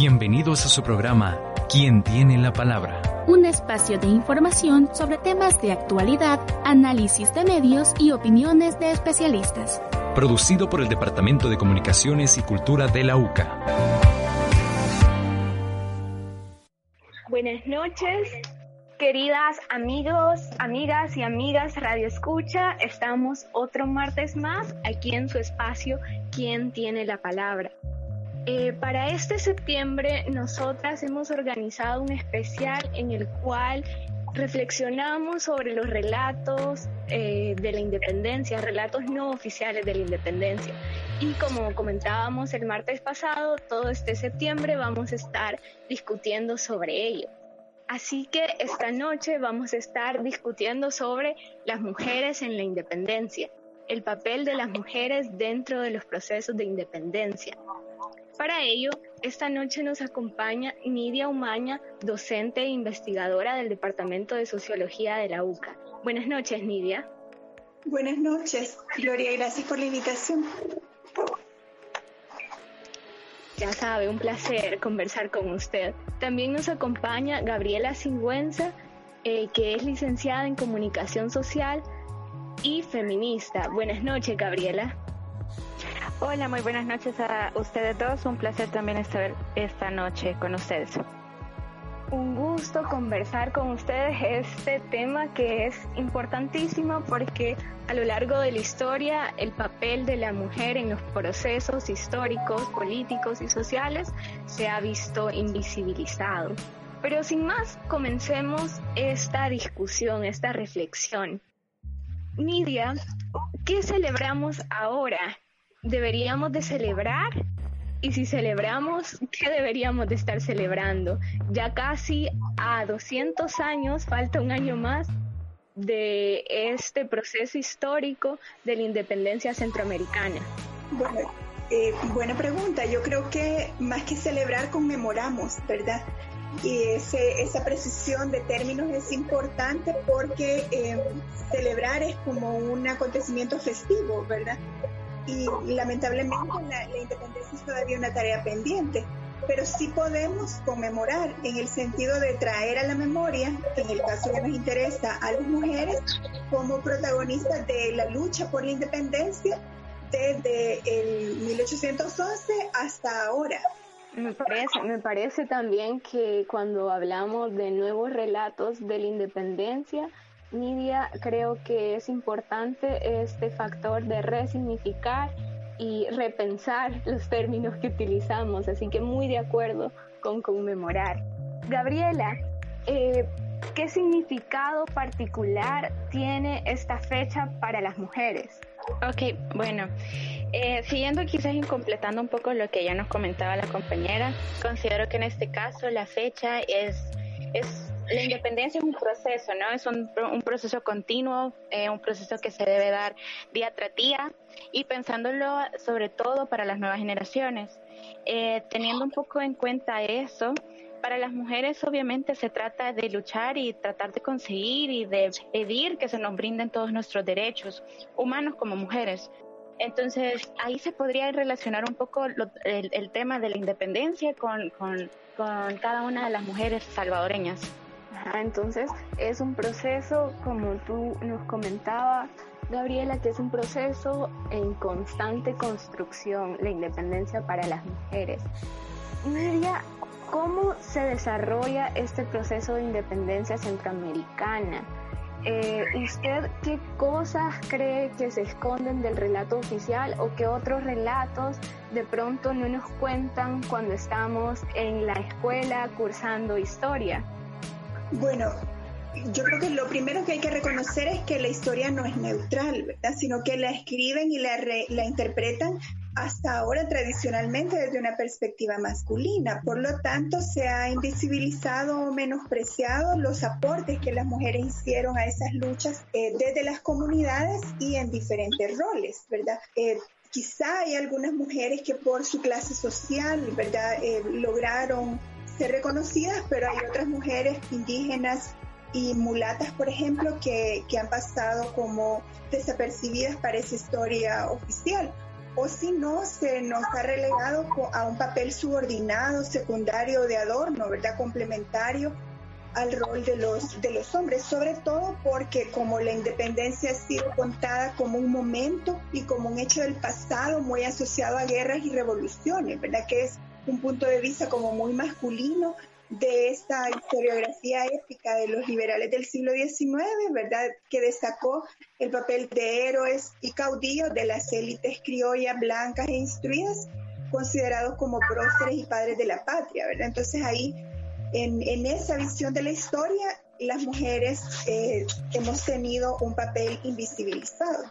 Bienvenidos a su programa ¿Quién tiene la palabra? Un espacio de información sobre temas de actualidad, análisis de medios y opiniones de especialistas. Producido por el Departamento de Comunicaciones y Cultura de la UCA. Buenas noches, queridas amigos, amigas y amigas Radio Escucha. Estamos otro martes más aquí en su espacio ¿Quién tiene la palabra? Eh, para este septiembre nosotras hemos organizado un especial en el cual reflexionamos sobre los relatos eh, de la independencia, relatos no oficiales de la independencia. Y como comentábamos el martes pasado, todo este septiembre vamos a estar discutiendo sobre ello. Así que esta noche vamos a estar discutiendo sobre las mujeres en la independencia, el papel de las mujeres dentro de los procesos de independencia. Para ello, esta noche nos acompaña Nidia Umaña, docente e investigadora del Departamento de Sociología de la UCA. Buenas noches, Nidia. Buenas noches, Gloria, gracias por la invitación. Ya sabe, un placer conversar con usted. También nos acompaña Gabriela Singüenza, eh, que es licenciada en Comunicación Social y feminista. Buenas noches, Gabriela. Hola, muy buenas noches a ustedes dos. Un placer también estar esta noche con ustedes. Un gusto conversar con ustedes este tema que es importantísimo porque a lo largo de la historia el papel de la mujer en los procesos históricos, políticos y sociales se ha visto invisibilizado. Pero sin más, comencemos esta discusión, esta reflexión. Nidia, ¿qué celebramos ahora deberíamos de celebrar y si celebramos, ¿qué deberíamos de estar celebrando? Ya casi a 200 años, falta un año más de este proceso histórico de la independencia centroamericana. Bueno, eh, buena pregunta. Yo creo que más que celebrar, conmemoramos, ¿verdad? Y ese, esa precisión de términos es importante porque eh, celebrar es como un acontecimiento festivo, ¿verdad? Y lamentablemente la, independencia es todavía una tarea pendiente, pero sí podemos conmemorar en el sentido de traer a la memoria, en el caso que nos interesa, a las mujeres como protagonistas de la lucha por la independencia desde el 1811 hasta ahora. Me parece, me parece también que cuando hablamos de nuevos relatos de la independencia, Nidia, creo que es importante este factor de resignificar y repensar los términos que utilizamos, así que muy de acuerdo con conmemorar. Gabriela, eh, ¿qué significado particular tiene esta fecha para las mujeres? Ok, bueno, eh, siguiendo quizás y completando un poco lo que ya nos comentaba la compañera, considero que en este caso la fecha es, es la independencia es un proceso, ¿no? Es un, proceso continuo, eh, un proceso que se debe dar día tras día y pensándolo sobre todo para las nuevas generaciones. Eh, teniendo un poco en cuenta eso, para las mujeres obviamente se trata de luchar y tratar de conseguir y de pedir que se nos brinden todos nuestros derechos humanos como mujeres. Entonces ahí se podría relacionar un poco el, tema de la independencia con, con cada una de las mujeres salvadoreñas entonces es un proceso, como tú nos comentabas, Gabriela, que es un proceso en constante construcción, la independencia para las mujeres. Nidia, ¿cómo se desarrolla este proceso de independencia centroamericana? Eh, ¿Usted qué cosas cree que se esconden del relato oficial o qué otros relatos de pronto no nos cuentan cuando estamos en la escuela cursando historia? Bueno, yo creo que lo primero que hay que reconocer es que la historia no es neutral, ¿verdad? Sino que la escriben y la, la interpretan hasta ahora tradicionalmente desde una perspectiva masculina. Por lo tanto, se ha invisibilizado o menospreciado los aportes que las mujeres hicieron a esas luchas eh, desde las comunidades y en diferentes roles, ¿verdad? Eh, quizá hay algunas mujeres que por su clase social, ¿verdad?, eh, lograron ser reconocidas, pero hay otras mujeres indígenas y mulatas, por ejemplo, que, que han pasado como desapercibidas para esa historia oficial o si no, se nos ha relegado a un papel subordinado, secundario de adorno, ¿verdad? Complementario al rol de los, de los hombres, sobre todo porque como la independencia ha sido contada como un momento y como un hecho del pasado muy asociado a guerras y revoluciones, ¿verdad? Que es un punto de vista como muy masculino de esta historiografía épica de los liberales del siglo XIX, ¿verdad? Que destacó el papel de héroes y caudillos de las élites criollas, blancas e instruidas, considerados como próceres y padres de la patria, ¿verdad? Entonces ahí, en, en esa visión de la historia, las mujeres eh, hemos tenido un papel invisibilizado.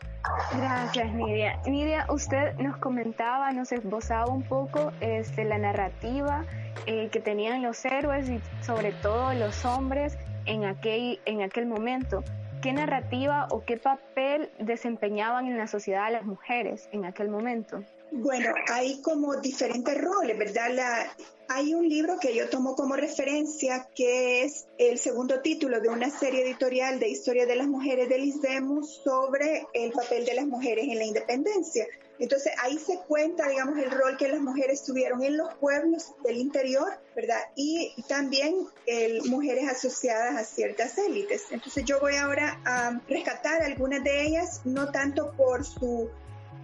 Gracias, Nidia. Nidia, usted nos comentaba, nos esbozaba un poco este, la narrativa eh, que tenían los héroes y sobre todo los hombres en aquel, en aquel momento. ¿Qué narrativa o qué papel desempeñaban en la sociedad las mujeres en aquel momento? Bueno, hay como diferentes roles, ¿verdad? Hay un libro que yo tomo como referencia que es el segundo título de una serie editorial de historia de las mujeres del ISDEMUS sobre el papel de las mujeres en la independencia. Entonces ahí se cuenta, digamos, el rol que las mujeres tuvieron en los pueblos del interior, ¿verdad? Y también el, mujeres asociadas a ciertas élites. Entonces yo voy ahora a rescatar algunas de ellas, no tanto por su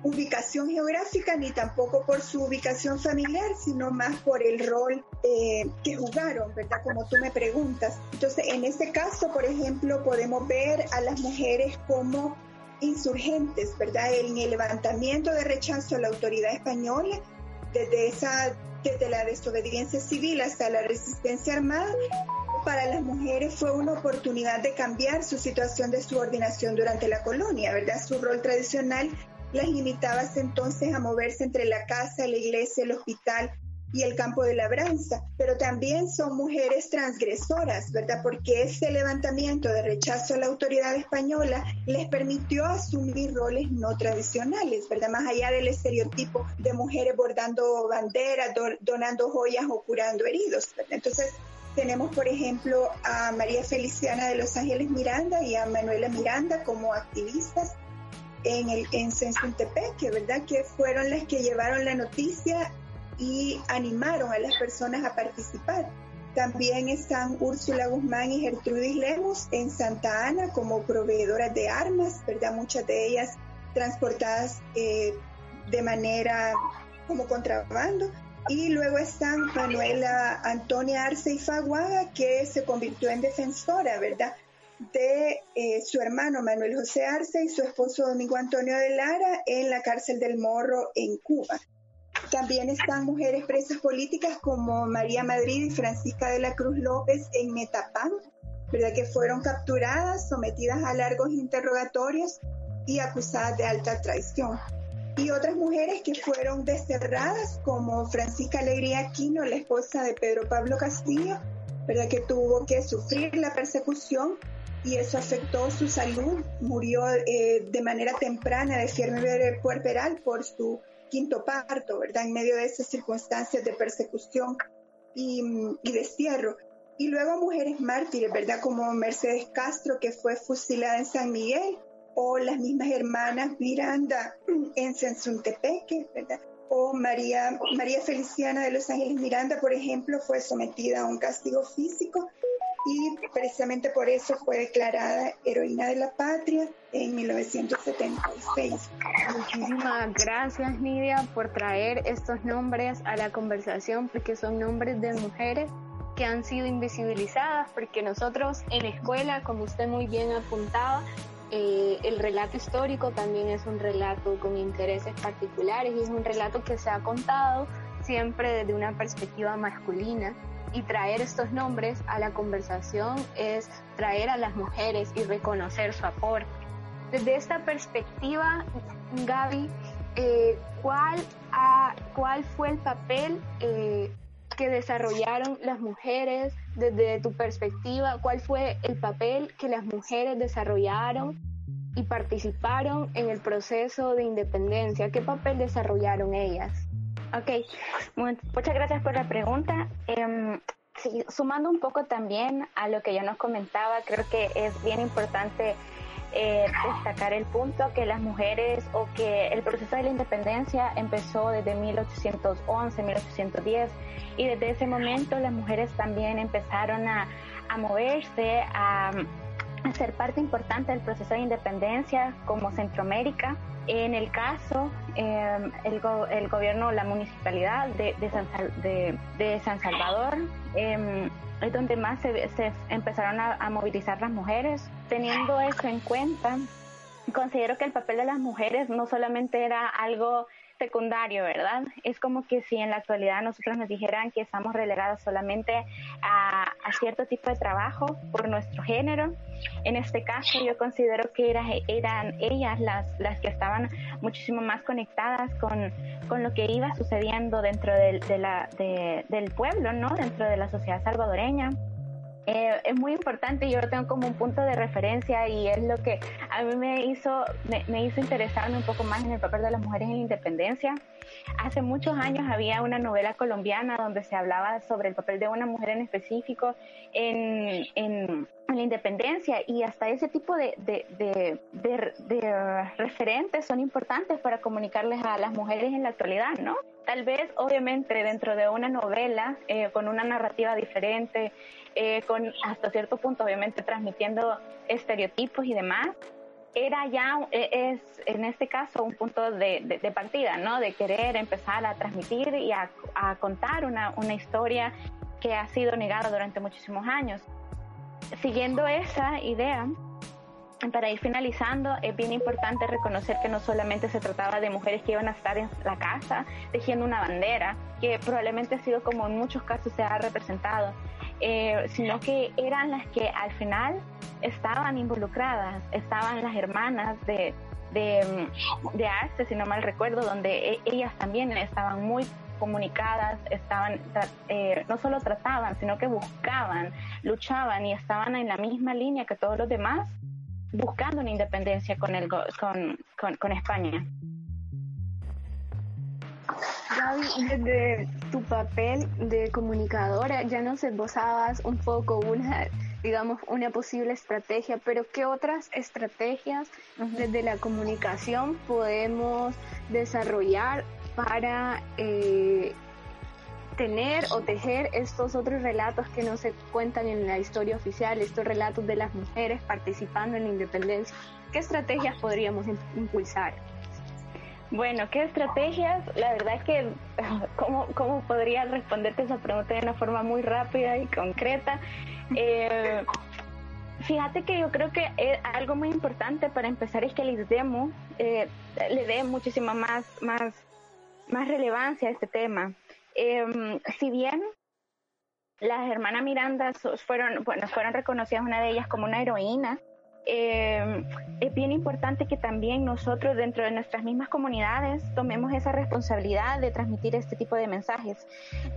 ubicación geográfica ni tampoco por su ubicación familiar, sino más por el rol eh, que jugaron, ¿verdad? Como tú me preguntas. Entonces, en este caso, por ejemplo, podemos ver a las mujeres como insurgentes, ¿verdad? En el levantamiento de rechazo a la autoridad española, desde, esa, desde la desobediencia civil hasta la resistencia armada, para las mujeres fue una oportunidad de cambiar su situación de subordinación durante la colonia, ¿verdad? Su rol tradicional las limitaba entonces a moverse entre la casa, la iglesia, el hospital y el campo de labranza, pero también son mujeres transgresoras, ¿verdad? Porque ese levantamiento de rechazo a la autoridad española les permitió asumir roles no tradicionales, ¿verdad? Más allá del estereotipo de mujeres bordando banderas, donando joyas o curando heridos, Entonces, tenemos, por ejemplo, a María Feliciana de Los Ángeles Miranda y a Manuela Miranda como activistas en, el, en que ¿verdad? Que fueron las que llevaron la noticia y animaron a las personas a participar. También están Úrsula Guzmán y Gertrudis Lemos en Santa Ana como proveedoras de armas, ¿verdad? Muchas de ellas transportadas eh, de manera como contrabando. Y luego están Manuela Antonia Arce y Faguaga, que se convirtió en defensora, ¿verdad? De eh, su hermano Manuel José Arce y su esposo Domingo Antonio de Lara en la cárcel del Morro en Cuba. También están mujeres presas políticas como María Madrid y Francisca de la Cruz López en Metapán, ¿verdad? que fueron capturadas, sometidas a largos interrogatorios y acusadas de alta traición. Y otras mujeres que fueron desterradas, como Francisca Alegría Aquino, la esposa de Pedro Pablo Castillo, ¿verdad? que tuvo que sufrir la persecución y eso afectó su salud. Murió eh, de manera temprana de fiebre puerperal por su quinto parto, ¿verdad? En medio de esas circunstancias de persecución y, destierro. Y luego mujeres mártires, ¿verdad? Como Mercedes Castro, que fue fusilada en San Miguel, o las mismas hermanas Miranda en Sensuntepeque, ¿verdad? O María, María Feliciana de Los Ángeles Miranda, por ejemplo, fue sometida a un castigo físico y precisamente por eso fue declarada heroína de la patria en 1976. Muchísimas gracias Nidia por traer estos nombres a la conversación porque son nombres de mujeres que han sido invisibilizadas porque nosotros en escuela, como usted muy bien apuntaba, eh, el relato histórico también es un relato con intereses particulares y es un relato que se ha contado siempre desde una perspectiva masculina y traer estos nombres a la conversación es traer a las mujeres y reconocer su aporte. Desde esta perspectiva, Gaby, eh, ¿cuál cuál fue el papel eh, que desarrollaron las mujeres desde tu perspectiva, cuál fue el papel que las mujeres desarrollaron y participaron en el proceso de independencia, qué papel desarrollaron ellas. Ok, muchas gracias por la pregunta. Em, sumando un poco también a lo que ya nos comentaba, creo que es bien importante eh, destacar el punto que las mujeres o que el proceso de la independencia empezó desde 1811, 1810 y desde ese momento las mujeres también empezaron a, moverse, a, ser parte importante del proceso de independencia como Centroamérica. En el caso, eh, el, el, gobierno, la municipalidad de, de, San, de, de San, Salvador, eh, es donde más se, se empezaron a, a, movilizar las mujeres. Teniendo eso en cuenta, considero que el papel de las mujeres no solamente era algo secundario, ¿verdad? Es como que si en la actualidad nosotros nos dijeran que estamos relegadas solamente a, a, cierto tipo de trabajo por nuestro género. En este caso yo considero que era, eran ellas las, las que estaban muchísimo más conectadas con, con lo que iba sucediendo dentro de, de la, de, del pueblo, ¿no? Dentro de la sociedad salvadoreña. Eh, es muy importante, yo lo tengo como un punto de referencia y es lo que a mí me hizo, me, hizo interesarme un poco más en el papel de las mujeres en la independencia. Hace muchos años había una novela colombiana donde se hablaba sobre el papel de una mujer en específico en, en, en la independencia y hasta ese tipo de, de, de, de, referentes son importantes para comunicarles a las mujeres en la actualidad, ¿no? Tal vez, obviamente, dentro de una novela eh, con una narrativa diferente, eh, con hasta cierto punto, obviamente, transmitiendo estereotipos y demás, era ya, es en este caso, un punto de, partida, ¿no? De querer empezar a transmitir y a, a contar una, una historia que ha sido negada durante muchísimos años. Siguiendo esa idea, para ir finalizando, es bien importante reconocer que no solamente se trataba de mujeres que iban a estar en la casa tejiendo una bandera, que probablemente ha sido como en muchos casos se ha representado, eh, sino que eran las que al final estaban involucradas, estaban las hermanas de, de, de arte, si no mal recuerdo, donde e, ellas también estaban muy comunicadas, estaban, eh, no solo trataban, sino que buscaban, luchaban y estaban en la misma línea que todos los demás buscando una independencia con, el, con, con, con España. Gaby, desde tu papel de comunicadora ya nos esbozabas un poco una, digamos, una posible estrategia, pero ¿qué otras estrategias uh -huh. desde la comunicación podemos desarrollar para eh, tener o tejer estos otros relatos que no se cuentan en la historia oficial, estos relatos de las mujeres participando en la independencia. ¿Qué estrategias podríamos impulsar? Bueno, ¿qué estrategias? La verdad es que, ¿cómo, cómo podría responderte esa pregunta de una forma muy rápida y concreta? Eh, fíjate que yo creo que algo muy importante para empezar es que les demos, eh, le dé muchísima más, más, más relevancia a este tema. Eh, si bien las hermanas Miranda fueron, bueno, fueron reconocidas una de ellas como una heroína, eh, es bien importante que también nosotros dentro de nuestras mismas comunidades tomemos esa responsabilidad de transmitir este tipo de mensajes,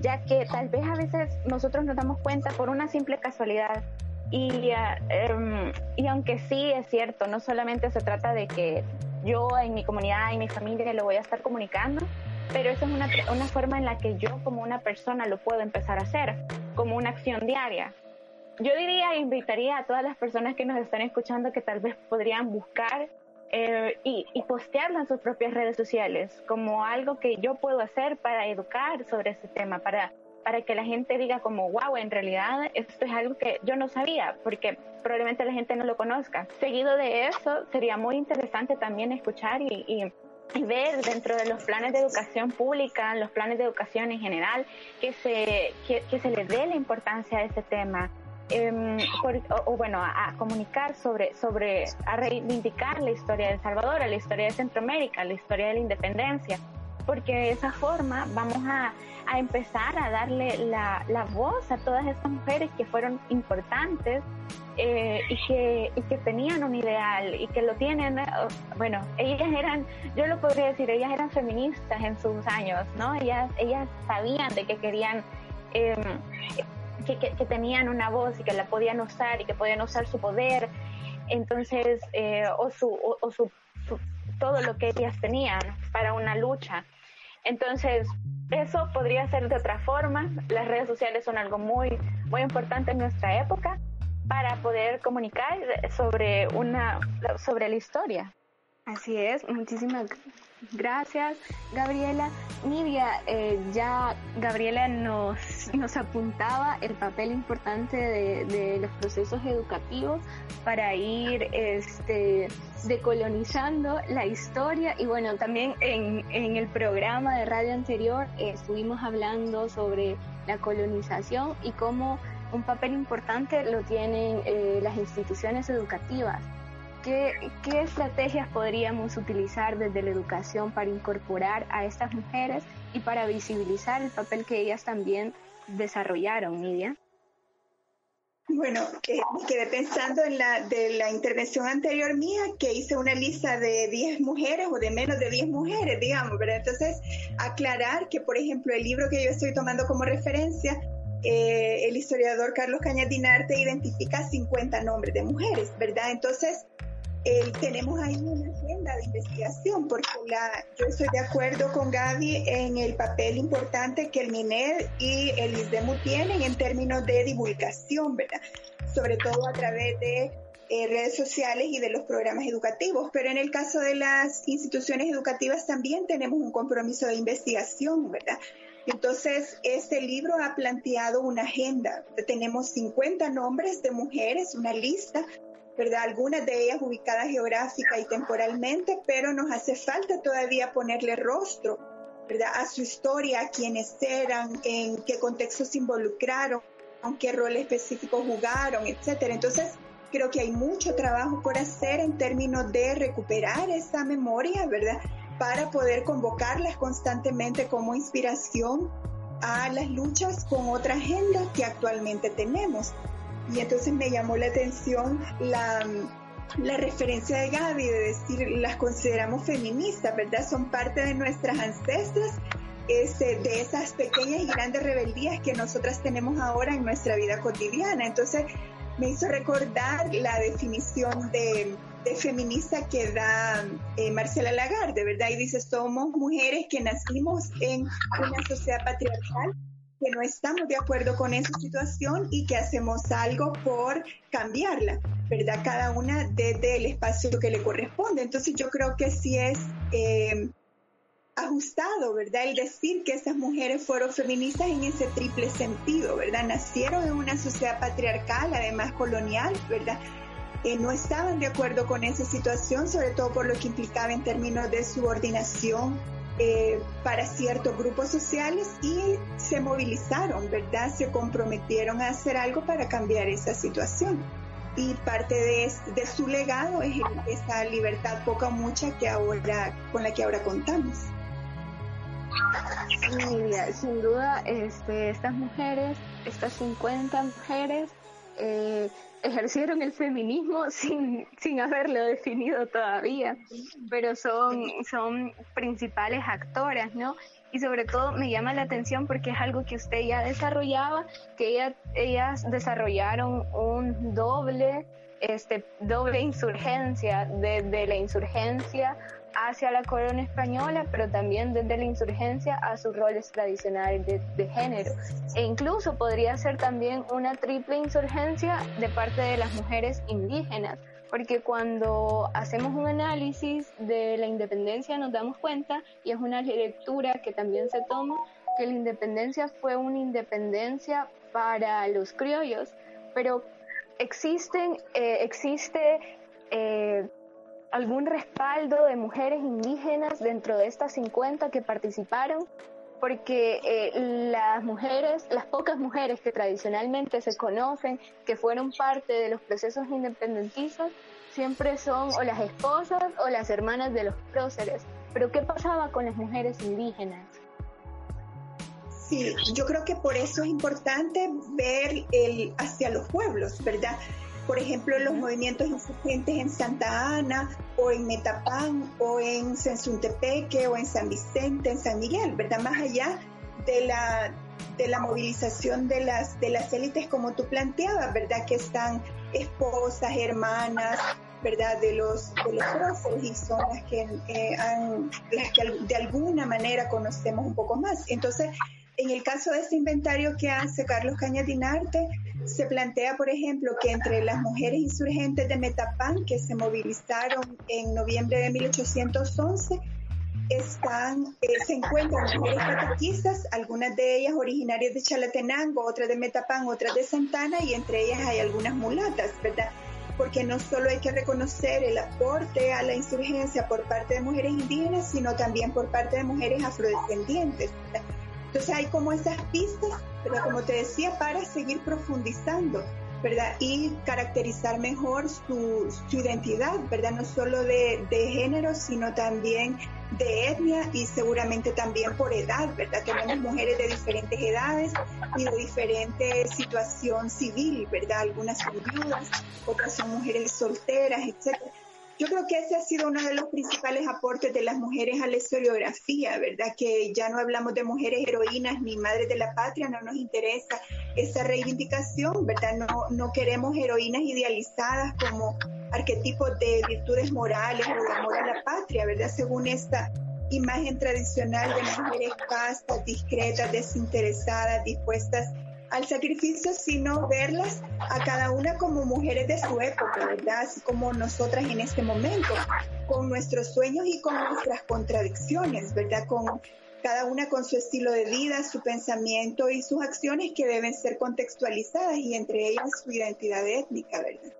ya que tal vez a veces nosotros nos damos cuenta por una simple casualidad y, uh, um, y aunque sí es cierto, no solamente se trata de que yo en mi comunidad, en mi familia lo voy a estar comunicando, pero esa es una, una forma en la que yo como una persona lo puedo empezar a hacer, como una acción diaria. Yo diría, invitaría a todas las personas que nos están escuchando que tal vez podrían buscar eh, y, y postearlo en sus propias redes sociales como algo que yo puedo hacer para educar sobre este tema, para, para que la gente diga como, wow, en realidad esto es algo que yo no sabía, porque probablemente la gente no lo conozca. Seguido de eso, sería muy interesante también escuchar y ver dentro de los planes de educación pública, los planes de educación en general, que se, que, que se le dé la importancia a este tema. Eh, por, o, o, bueno, a, a, comunicar sobre, sobre, a reivindicar la historia de El Salvador, la historia de Centroamérica, la historia de la independencia, porque de esa forma vamos a, a empezar a darle la, la voz a todas estas mujeres que fueron importantes eh, y, que, y que tenían un ideal y que lo tienen, bueno, ellas eran, yo lo podría decir, ellas eran feministas en sus años, ¿no? Ellas, ellas sabían de que querían, em, que, que, tenían una voz y que la podían usar y que podían usar su poder, entonces, eh, o, su, o, su, todo lo que ellas tenían para una lucha. Entonces, eso podría ser de otra forma. Las redes sociales son algo muy, muy importante en nuestra época para poder comunicar sobre una sobre la historia. Así es, muchísimas gracias Gabriela. Nidia, eh, ya Gabriela nos, nos apuntaba el papel importante de, de, los procesos educativos para ir este, decolonizando la historia y bueno, también en, en el programa de radio anterior eh, estuvimos hablando sobre la colonización y cómo un papel importante lo tienen eh, las instituciones educativas. ¿Qué, ¿Qué, estrategias podríamos utilizar desde la educación para incorporar a estas mujeres y para visibilizar el papel que ellas también desarrollaron, Nidia? Bueno, quedé pensando en la la intervención anterior mía, que hice una lista de 10 mujeres o de menos de 10 mujeres, digamos, ¿verdad? Entonces, aclarar que, por ejemplo, el libro que yo estoy tomando como referencia eh, el historiador Carlos Cañas Dinarte identifica 50 nombres de mujeres, ¿verdad? Entonces, tenemos ahí una agenda de investigación, porque la, yo estoy de acuerdo con Gaby en el papel importante que el MINED y el ISDEMU tienen en términos de divulgación, ¿verdad? Sobre todo a través de eh, redes sociales y de los programas educativos, pero en el caso de las instituciones educativas también tenemos un compromiso de investigación, ¿verdad? Entonces, este libro ha planteado una agenda. Tenemos 50 nombres de mujeres, una lista, ¿verdad? Algunas de ellas ubicadas geográfica y temporalmente, pero nos hace falta todavía ponerle rostro, ¿verdad? A su historia, a quiénes eran, en qué contexto se involucraron, en qué rol específico jugaron, etcétera. Entonces, creo que hay mucho trabajo por hacer en términos de recuperar esa memoria, ¿verdad? Para poder convocarlas constantemente como inspiración a las luchas con otra agenda que actualmente tenemos. Y entonces me llamó la atención la, referencia de Gaby de decir, las consideramos feministas, ¿verdad? Son parte de nuestras ancestras, este, de esas pequeñas y grandes rebeldías que nosotras tenemos ahora en nuestra vida cotidiana. Entonces me hizo recordar la definición de de feminista que da eh, Marcela Lagarde, ¿verdad? Y dice, somos mujeres que nacimos en una sociedad patriarcal, que no estamos de acuerdo con esa situación y que hacemos algo por cambiarla, ¿verdad? Cada una desde el espacio que le corresponde. Entonces yo creo que sí es eh, ajustado, ¿verdad? El decir que esas mujeres fueron feministas en ese triple sentido, ¿verdad? Nacieron en una sociedad patriarcal, además colonial, ¿verdad? Eh, no estaban de acuerdo con esa situación, sobre todo por lo que implicaba en términos de subordinación eh, para ciertos grupos sociales y se movilizaron, ¿verdad? Se comprometieron a hacer algo para cambiar esa situación. Y parte de, su legado es esa libertad poca o mucha que ahora, con la que ahora contamos. sin duda, este, estas mujeres, estas 50 mujeres, eh, ejercieron el feminismo sin, sin haberlo definido todavía, pero son, son principales actoras, ¿no? Y sobre todo me llama la atención porque es algo que usted ya desarrollaba, que ella, ellas desarrollaron un doble, este, doble insurgencia, desde la insurgencia hacia la corona española, pero también desde la insurgencia a sus roles tradicionales de, género. E incluso podría ser también una triple insurgencia de parte de las mujeres indígenas, porque cuando hacemos un análisis de la independencia nos damos cuenta, y es una lectura que también se toma, que la independencia fue una independencia para los criollos, pero existen, eh, existe eh, algún respaldo de mujeres indígenas dentro de estas 50 que participaron, porque eh, las mujeres, las pocas mujeres que tradicionalmente se conocen, que fueron parte de los procesos independentistas, siempre son o las esposas o las hermanas de los próceres. Pero ¿qué pasaba con las mujeres indígenas? Sí, yo creo que por eso es importante ver el, hacia los pueblos, ¿verdad? Por ejemplo, los movimientos insurgentes en Santa Ana o en Metapán o en Sensuntepeque o en San Vicente, en San Miguel, ¿verdad? Más allá de la, de la movilización de las, de las élites como tú planteabas, ¿verdad? Que están esposas, hermanas, ¿verdad? De los, de los y son las que, eh, han, las que de alguna manera conocemos un poco más. Entonces, en el caso de este inventario que hace Carlos Cañadinarte, se plantea, por ejemplo, que entre las mujeres insurgentes de Metapán que se movilizaron en noviembre de 1811, están, eh, se encuentran mujeres catequistas, algunas de ellas originarias de Chalatenango, otras de Metapán, otras de Santana, y entre ellas hay algunas mulatas, ¿verdad? Porque no solo hay que reconocer el aporte a la insurgencia por parte de mujeres indígenas, sino también por parte de mujeres afrodescendientes. ¿verdad? Entonces hay como esas pistas, pero como te decía, para seguir profundizando, ¿verdad? Y caracterizar mejor su, identidad, ¿verdad? No solo de, género, sino también de etnia y seguramente también por edad, ¿verdad? Tenemos mujeres de diferentes edades y de diferente situación civil, ¿verdad? Algunas son viudas, otras son mujeres solteras, etcétera. Yo creo que ese ha sido uno de los principales aportes de las mujeres a la historiografía, ¿verdad? Que ya no hablamos de mujeres heroínas ni madres de la patria, no nos interesa esa reivindicación, ¿verdad? No, no queremos heroínas idealizadas como arquetipos de virtudes morales o de amor a la patria, ¿verdad? Según esta imagen tradicional de mujeres castas, discretas, desinteresadas, dispuestas al sacrificio, sino verlas a cada una como mujeres de su época, ¿verdad? Así como nosotras en este momento, con nuestros sueños y con nuestras contradicciones, ¿verdad? Con cada una con su estilo de vida, su pensamiento y sus acciones que deben ser contextualizadas y entre ellas su identidad étnica, ¿verdad?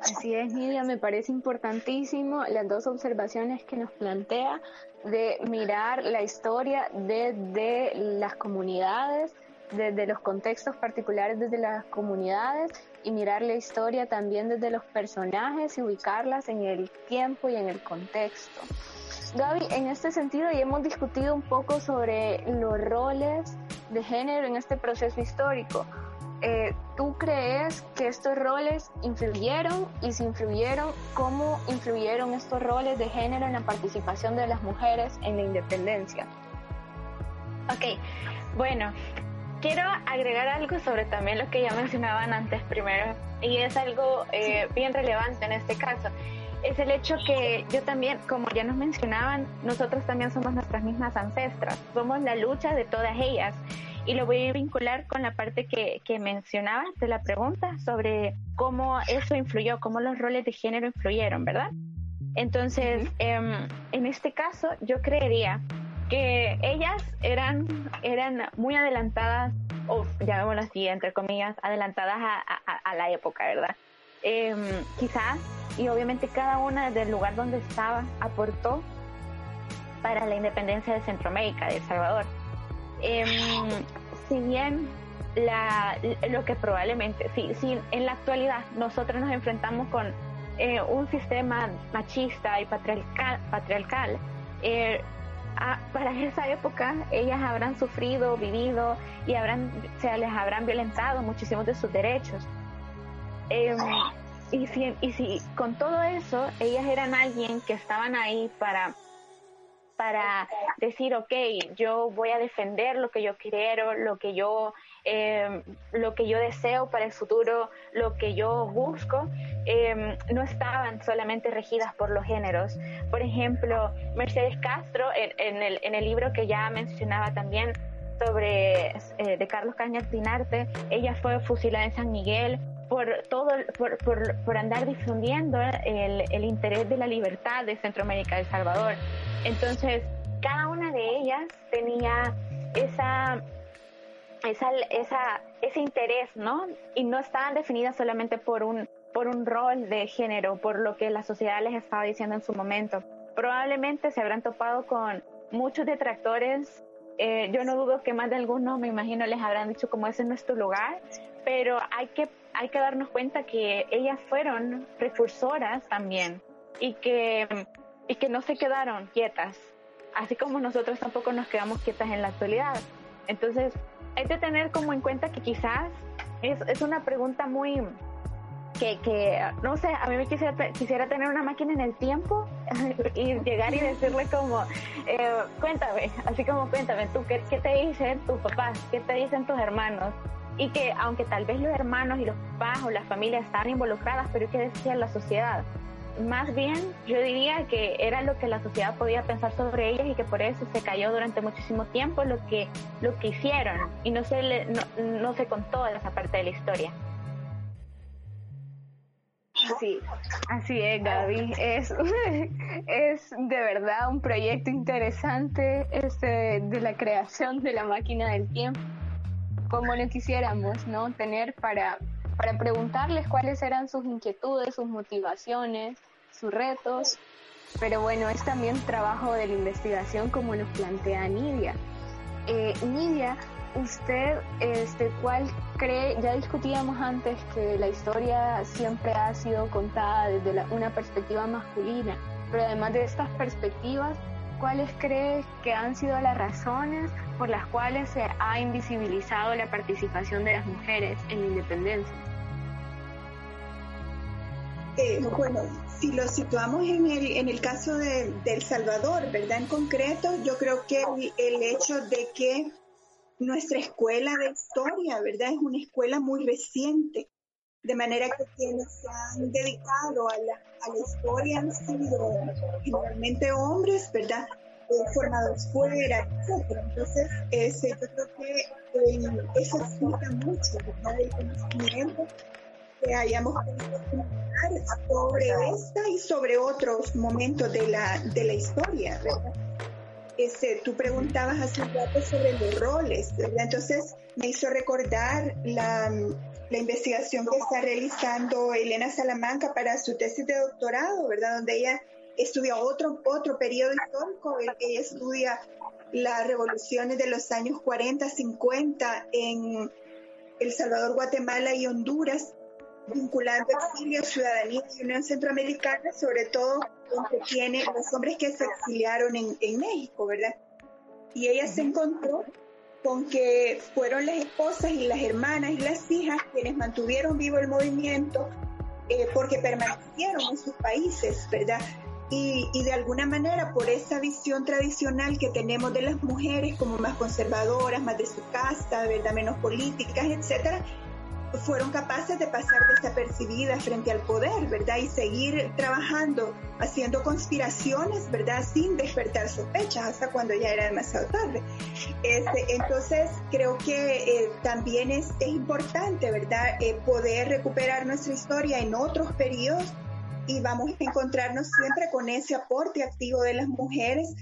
Así es, Nidia, me parece importantísimo las dos observaciones que nos plantea de mirar la historia desde las comunidades desde los contextos particulares desde las comunidades y mirar la historia también desde los personajes y ubicarlas en el tiempo y en el contexto. Gaby, en este sentido ya hemos discutido un poco sobre los roles de género en este proceso histórico. Eh, ¿Tú crees que estos roles influyeron y si influyeron, cómo influyeron estos roles de género en la participación de las mujeres en la independencia? Ok, bueno, quiero agregar algo sobre también lo que ya mencionaban antes primero, y es algo eh, bien relevante en este caso. Es el hecho que yo también, como ya nos mencionaban, nosotros también somos nuestras mismas ancestras, somos la lucha de todas ellas. Y lo voy a vincular con la parte que, que mencionabas de la pregunta sobre cómo eso influyó, cómo los roles de género influyeron, ¿verdad? Entonces, em, en este caso, yo creería que ellas eran, eran muy adelantadas, o llamémoslo así, entre comillas, adelantadas a, la época, ¿verdad? Eh, quizás, y obviamente cada una del lugar donde estaba aportó para la independencia de Centroamérica, de El Salvador. Em, si bien la, lo que probablemente, si, si en la actualidad nosotros nos enfrentamos con eh, un sistema machista y patriarcal, patriarcal eh, para esa época ellas habrán sufrido, vivido y habrán, se les habrán violentado muchísimos de sus derechos. Em, y, si, y si con todo eso ellas eran alguien que estaban ahí para para decir, ok, yo voy a defender lo que yo quiero, lo que yo, eh, lo que yo deseo para el futuro, lo que yo busco, eh, no estaban solamente regidas por los géneros. Por ejemplo, Mercedes Castro, en, el, en el libro que ya mencionaba también sobre eh, de Carlos Cañas Dinarte, ella fue fusilada en San Miguel, por todo por, por, por andar difundiendo el, el, interés de la libertad de Centroamérica de Salvador. Entonces, cada una de ellas tenía esa, esa, ese interés, ¿no? Y no estaban definidas solamente por un, rol de género, por lo que la sociedad les estaba diciendo en su momento. Probablemente se habrán topado con muchos detractores. Eh, yo no dudo que más de algunos, me imagino, les habrán dicho como ese no es tu lugar, pero hay que, darnos cuenta que ellas fueron precursoras también y que no se quedaron quietas, así como nosotros tampoco nos quedamos quietas en la actualidad. Entonces, hay que tener como en cuenta que quizás es, es una pregunta muy, que, que, no sé, a mí me quisiera, quisiera tener una máquina en el tiempo y llegar y decirle como, eh, cuéntame, así como cuéntame, tú, ¿qué, ¿qué, te dicen tus papás? ¿Qué te dicen tus hermanos? Y que aunque tal vez los hermanos y los papás o las familias estaban involucradas, pero ¿qué decía la sociedad? Más bien, yo diría que era lo que la sociedad podía pensar sobre ellas y que por eso se cayó durante muchísimo tiempo lo que, lo que hicieron y no se, le, no, no se contó esa parte de la historia. Sí, así es, Gaby. Es, es de verdad un proyecto interesante este, de la creación de la máquina del tiempo, como lo quisiéramos, ¿no? Tener para, para preguntarles cuáles eran sus inquietudes, sus motivaciones, sus retos. Pero bueno, es también trabajo de la investigación como nos plantea Nidia. Eh, Nidia, usted, este, ¿cuál cree? Ya discutíamos antes que la historia siempre ha sido contada desde una perspectiva masculina, pero además de estas perspectivas, ¿cuáles cree que han sido las razones por las cuales se ha invisibilizado la participación de las mujeres en la independencia? Eh, bueno, si lo situamos en el, en el caso de, El Salvador, ¿verdad? En concreto, yo creo que el hecho de que nuestra escuela de historia, ¿verdad? Es una escuela muy reciente, de manera que quienes se han dedicado a la, a la historia han sido generalmente hombres, ¿verdad? Eh, formados fuera, etc. Entonces, ese, yo creo que eh, eso explica mucho, ¿verdad? El conocimiento que hayamos sobre esta y sobre otros momentos de la, de la historia, ¿verdad? Tú preguntabas hace un rato sobre los roles, Entonces me hizo recordar la, la, investigación que está realizando Elena Salamanca para su tesis de doctorado, ¿verdad? Donde ella estudia otro, otro periodo histórico, ella estudia las revoluciones de los años 40, 50 en El Salvador, Guatemala y Honduras vinculando exilio, ciudadanía y Unión Centroamericana, sobre todo que tiene los hombres que se exiliaron en, en México, ¿verdad? Y ella se encontró con que fueron las esposas y las hermanas y las hijas quienes mantuvieron vivo el movimiento eh, porque permanecieron en sus países, ¿verdad? Y, y, de alguna manera por esa visión tradicional que tenemos de las mujeres como más conservadoras, más de su casa, ¿verdad? Menos políticas, etcétera, fueron capaces de pasar desapercibidas frente al poder, ¿verdad? Y seguir trabajando, haciendo conspiraciones, ¿verdad? Sin despertar sospechas hasta cuando ya era demasiado tarde. Este, entonces, creo que eh, también es, importante, ¿verdad? Eh, poder recuperar nuestra historia en otros periodos y vamos a encontrarnos siempre con ese aporte activo de las mujeres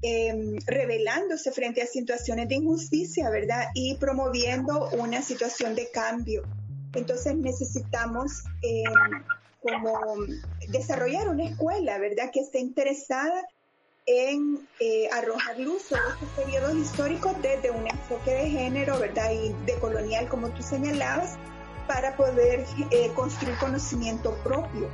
eh, revelándose frente a situaciones de injusticia, ¿verdad? Y promoviendo una situación de cambio. Entonces necesitamos eh, desarrollar una escuela, ¿verdad? Que esté interesada en eh, arrojar luz sobre estos periodos históricos desde un enfoque de género, ¿verdad? Y de colonial, como tú señalabas, para poder eh, construir conocimiento propio.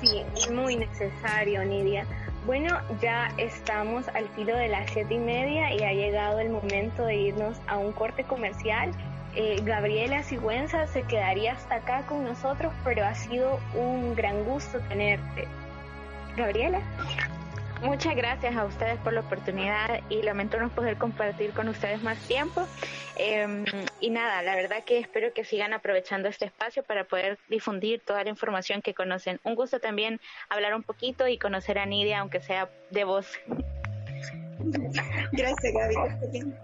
Sí, muy necesario, Nidia. Bueno, ya estamos al filo de las siete y media y ha llegado el momento de irnos a un corte comercial. Eh, Gabriela Sigüenza se quedaría hasta acá con nosotros, pero ha sido un gran gusto tenerte. Gabriela. Muchas gracias a ustedes por la oportunidad y lamento no poder compartir con ustedes más tiempo. Em, y nada, la verdad que espero que sigan aprovechando este espacio para poder difundir toda la información que conocen. Un gusto también hablar un poquito y conocer a Nidia, aunque sea de voz. Gracias, Gaby.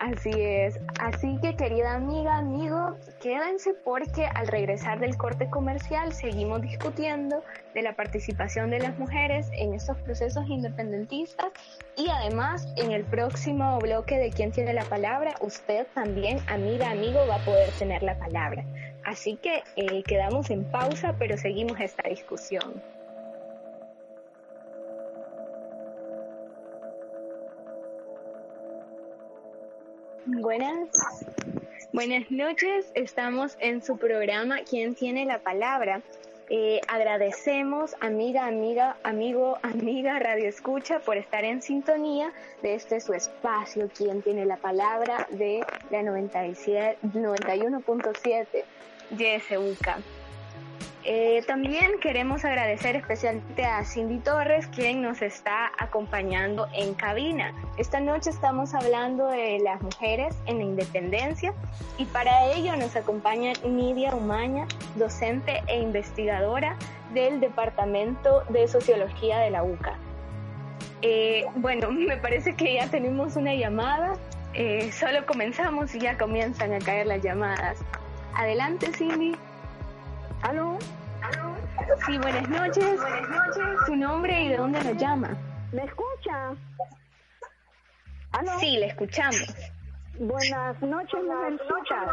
Así es. Así que querida amiga, amigo, quédense porque al regresar del corte comercial seguimos discutiendo de la participación de las mujeres en estos procesos independentistas y además en el próximo bloque de quién tiene la palabra, usted también, amiga, amigo, va a poder tener la palabra. Así que eh, quedamos en pausa, pero seguimos esta discusión. Buenas, buenas noches. Estamos en su programa ¿Quién tiene la palabra? Eh, agradecemos, amiga, amiga, amigo, amiga, Radio Escucha, por estar en sintonía de este su espacio, ¿Quién tiene la palabra? de la 91.7 YSUK. Eh, también queremos agradecer especialmente a Cindy Torres, quien nos está acompañando en cabina. Esta noche estamos hablando de las mujeres en la independencia y para ello nos acompaña Nidia Umaña, docente e investigadora del Departamento de Sociología de la UCA. Eh, bueno, me parece que ya tenemos una llamada. Eh, solo comenzamos y ya comienzan a caer las llamadas. Adelante, Cindy. ¿Aló? Sí, buenas noches. Buenas noches. ¿Su nombre y de dónde nos llama? ¿Me escucha? ¿Aló? Sí, le escuchamos. Buenas noches, mujer escucha.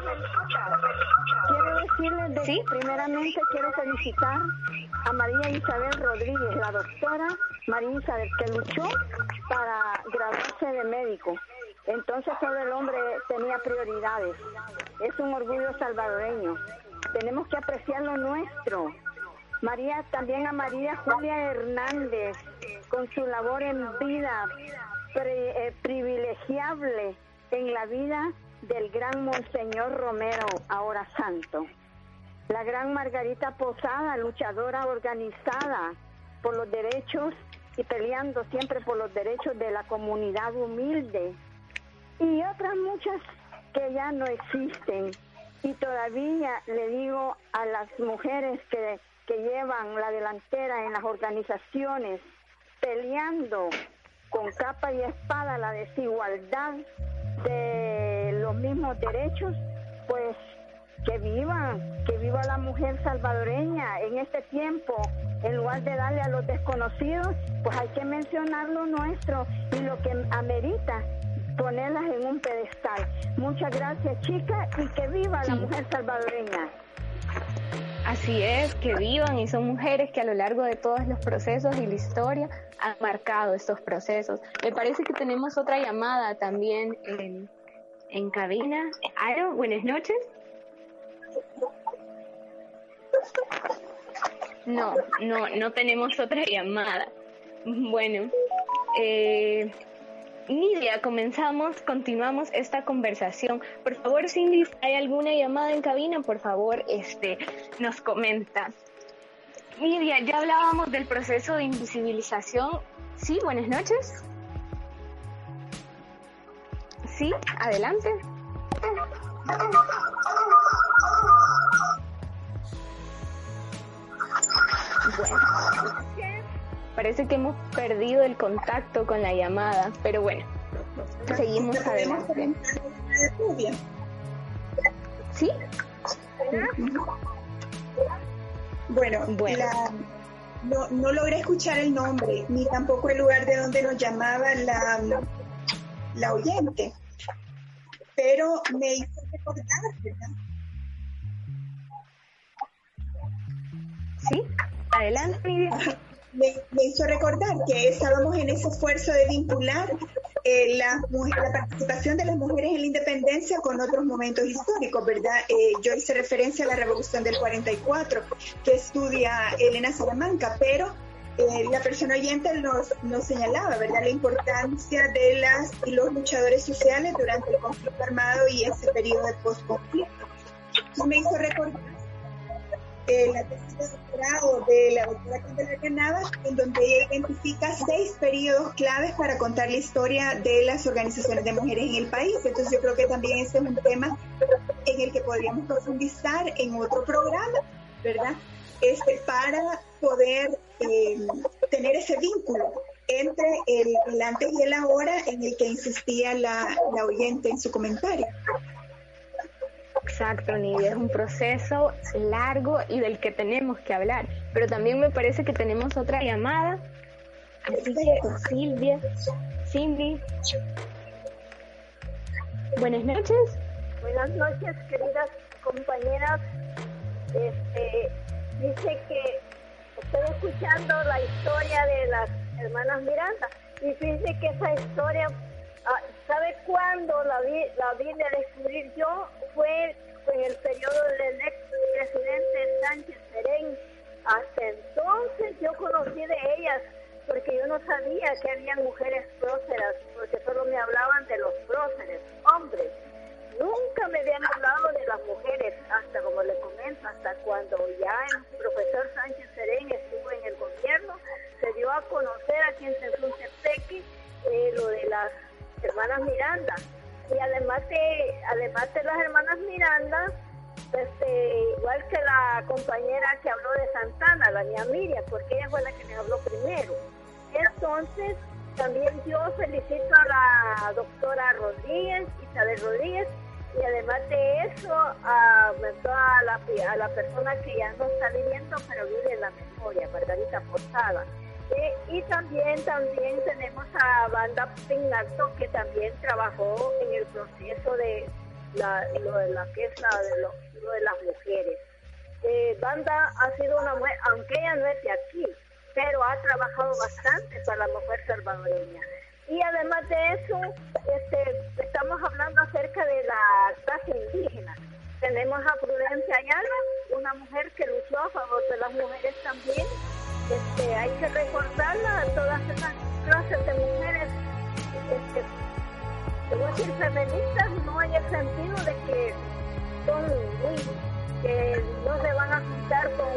Quiero decirles de que primeramente quiero felicitar a María Isabel Rodríguez, la doctora María Isabel, que luchó para graduarse de médico. Entonces todo el hombre tenía prioridades. Es un orgullo salvadoreño. Tenemos que apreciar lo nuestro. María, también a María Julia Hernández, con su labor en vida eh, privilegiable en la vida del gran Monseñor Romero, ahora santo. La gran Margarita Posada, luchadora organizada por los derechos y peleando siempre por los derechos de la comunidad humilde. Y otras muchas que ya no existen. Y todavía le digo a las mujeres que, que llevan la delantera en las organizaciones, peleando con capa y espada la desigualdad de los mismos derechos, pues que viva, que viva la mujer salvadoreña en este tiempo. En lugar de darle a los desconocidos, pues hay que mencionar lo nuestro y lo que amerita ponerlas en un pedestal. Muchas gracias, chicas, y que viva la mujer salvadoreña. Así es, que vivan y son mujeres que a lo largo de todos los procesos y la historia han marcado estos procesos. Me parece que tenemos otra llamada también en, en cabina. Aro, buenas noches. No, no, no tenemos otra llamada. Bueno, eh, Nidia, comenzamos, continuamos esta conversación. Por favor, Cindy, ¿hay alguna llamada en cabina? Por favor, este, nos comenta. Nidia, ya hablábamos del proceso de invisibilización. Sí, buenas noches. Sí, adelante. Parece que hemos perdido el contacto con la llamada, pero bueno, seguimos adelante. ¿Sí? Bueno, no, no logré escuchar el nombre, ni tampoco el lugar de donde nos llamaba la, la oyente, pero me hizo recordar, ¿verdad? Sí, adelante, me, hizo recordar que estábamos en ese esfuerzo de vincular eh, la, participación de las mujeres en la independencia con otros momentos históricos, ¿verdad? Eh, yo hice referencia a la Revolución del 44, que estudia Elena Salamanca, pero eh, la persona oyente nos, señalaba, ¿verdad?, la importancia de las y los luchadores sociales durante el conflicto armado y ese periodo de postconflicto. Me hizo recordar la tesis de doctorado de la doctora Candelaria Navas, en donde ella identifica seis periodos claves para contar la historia de las organizaciones de mujeres en el país. Entonces yo creo que también este es un tema en el que podríamos profundizar en otro programa, ¿verdad? Este, para poder eh, tener ese vínculo entre el, antes y el ahora en el que insistía la oyente en su comentario. Exacto, Nidia, es un proceso largo y del que tenemos que hablar. Pero también me parece que tenemos otra llamada. Así que, Silvia, Cindy. Buenas noches. Buenas noches, queridas compañeras. Este, dice que estoy escuchando la historia de las hermanas Miranda y dice que esa historia Ah, ¿Sabe cuándo la vi, la vine a descubrir yo? Fue en el periodo del ex presidente Sánchez Serén. Hasta entonces yo conocí de ellas porque yo no sabía que había mujeres próceras, porque solo me hablaban de los próceres, hombres. Nunca me habían hablado de las mujeres. hasta como le comento, hasta cuando ya el profesor Sánchez Serén estuvo en el gobierno, se dio a conocer aquí en Tepeque eh, lo de las hermanas Miranda. Y además de, además de las hermanas Miranda, este, igual que la compañera que habló de Santana, la niña Miriam, porque ella fue la que me habló primero. Entonces, también yo felicito a la doctora Rodríguez, Isabel Rodríguez, y además de eso, a, a, la, a la persona que ya no está viviendo, pero vive en la memoria, Margarita Posada. Y también, también tenemos a Banda Pinalto, que también trabajó en el proceso de lo de la la de, lo, de las mujeres. Eh, Banda ha sido una mujer, aunque ella no es de aquí, pero ha trabajado bastante para la mujer salvadoreña. Y además de eso, este, estamos hablando acerca de la clase indígena. Tenemos a Prudencia Ayala, una mujer que luchó a favor de las mujeres también. Este, hay que recordarla a todas esas clases de mujeres, este, te voy a decir feministas, no en el sentido de que son muy, que no se van a juntar con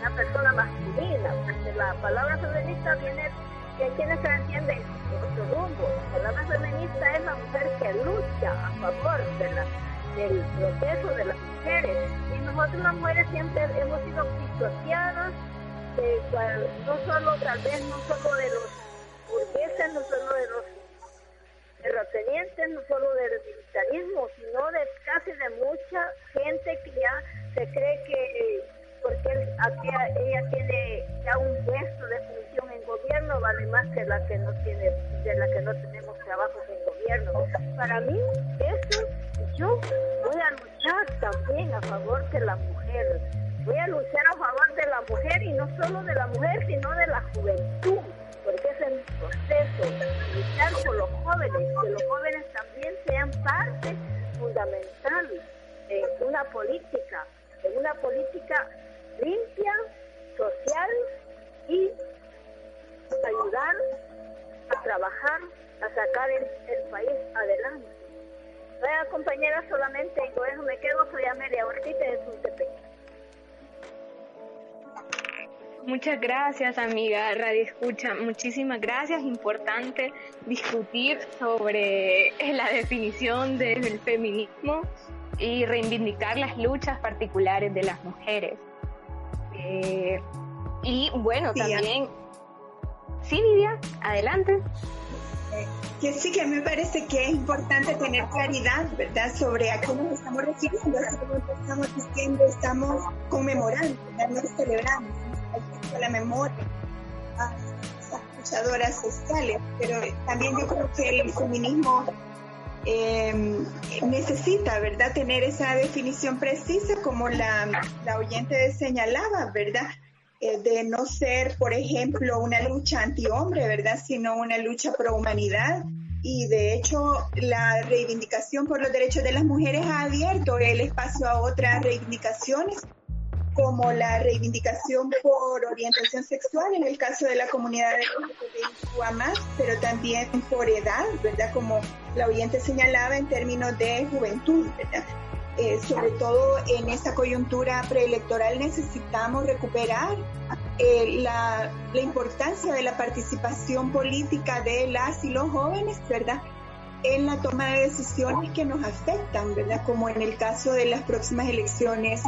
una persona masculina, porque la palabra feminista viene que quienes se entienden otro rumbo. La palabra feminista es la mujer que lucha a favor de la, del proceso de las mujeres. Y nosotros las mujeres siempre hemos sido pisoteadas, no solo, tal vez, no solo de los burgueses, no solo de los terratenientes, no solo del militarismo, sino de casi de mucha gente que ya se cree que porque aquí ella tiene ya un puesto de función en gobierno vale más que la que no tiene de la que no tenemos trabajos en gobierno. Para mí eso yo voy a luchar también a favor de la mujer voy a luchar a favor de la mujer y no solo de la mujer sino de la juventud porque es el proceso luchar por los jóvenes que los jóvenes también sean parte fundamental en una política en una política limpia, social y ayudar a trabajar, a sacar el, país adelante. Vaya compañera, solamente eso me quedo, soy Amelia Ortiz de Suntepec. Muchas gracias, amiga Radio Escucha. Muchísimas gracias. Importante discutir sobre la definición del feminismo y reivindicar las luchas particulares de las mujeres. Eh, y bueno, también... Sí, Lidia, adelante. Eh, que sí, que me parece que es importante tener claridad, ¿verdad?, sobre a qué nos estamos refiriendo. como estamos diciendo, estamos conmemorando, no celebrando, la memoria a esas luchadoras sociales, pero también yo creo que el feminismo eh, necesita, ¿verdad?, tener esa definición precisa como la, la oyente señalaba, ¿verdad? Eh, de no ser, por ejemplo, una lucha anti-hombre, ¿verdad?, sino una lucha pro humanidad. Y de hecho, la reivindicación por los derechos de las mujeres ha abierto el espacio a otras reivindicaciones como la reivindicación por orientación sexual en el caso de la comunidad más, pero también por edad, ¿verdad? Como la oyente señalaba en términos de juventud, ¿verdad? Eh, sobre todo en esta coyuntura preelectoral necesitamos recuperar eh, la, la importancia de la participación política de las y los jóvenes, ¿verdad? en la toma de decisiones que nos afectan, ¿verdad? Como en el caso de las próximas elecciones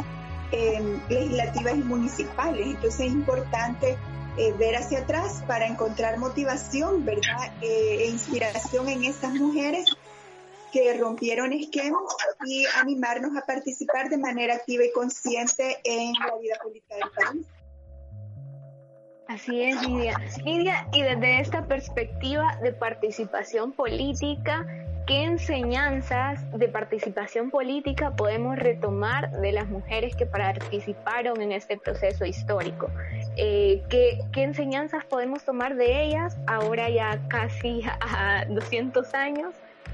legislativas y municipales. Entonces es importante eh, ver hacia atrás para encontrar motivación, ¿verdad? Eh, e inspiración en estas mujeres que rompieron esquemas y animarnos a participar de manera activa y consciente en la vida política del país. Así es, Lidia. Lidia, y desde esta perspectiva de participación política, ¿Qué enseñanzas de participación política podemos retomar de las mujeres que participaron en este proceso histórico? Eh, ¿qué, enseñanzas podemos tomar de ellas ahora ya casi a 200 años?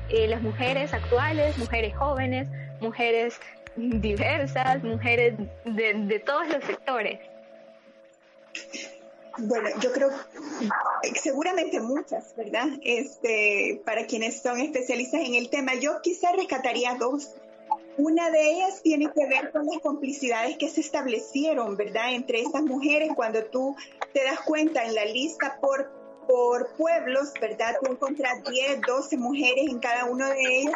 Eh, las mujeres actuales, mujeres jóvenes, mujeres diversas, mujeres de, de todos los sectores. Bueno, yo creo seguramente muchas, ¿verdad? Este, para quienes son especialistas en el tema, yo quizá rescataría dos. Una de ellas tiene que ver con las complicidades que se establecieron, ¿verdad? Entre estas mujeres, cuando tú te das cuenta en la lista por, por pueblos, ¿verdad? Tú encuentras 10, 12 mujeres en cada uno de ellos,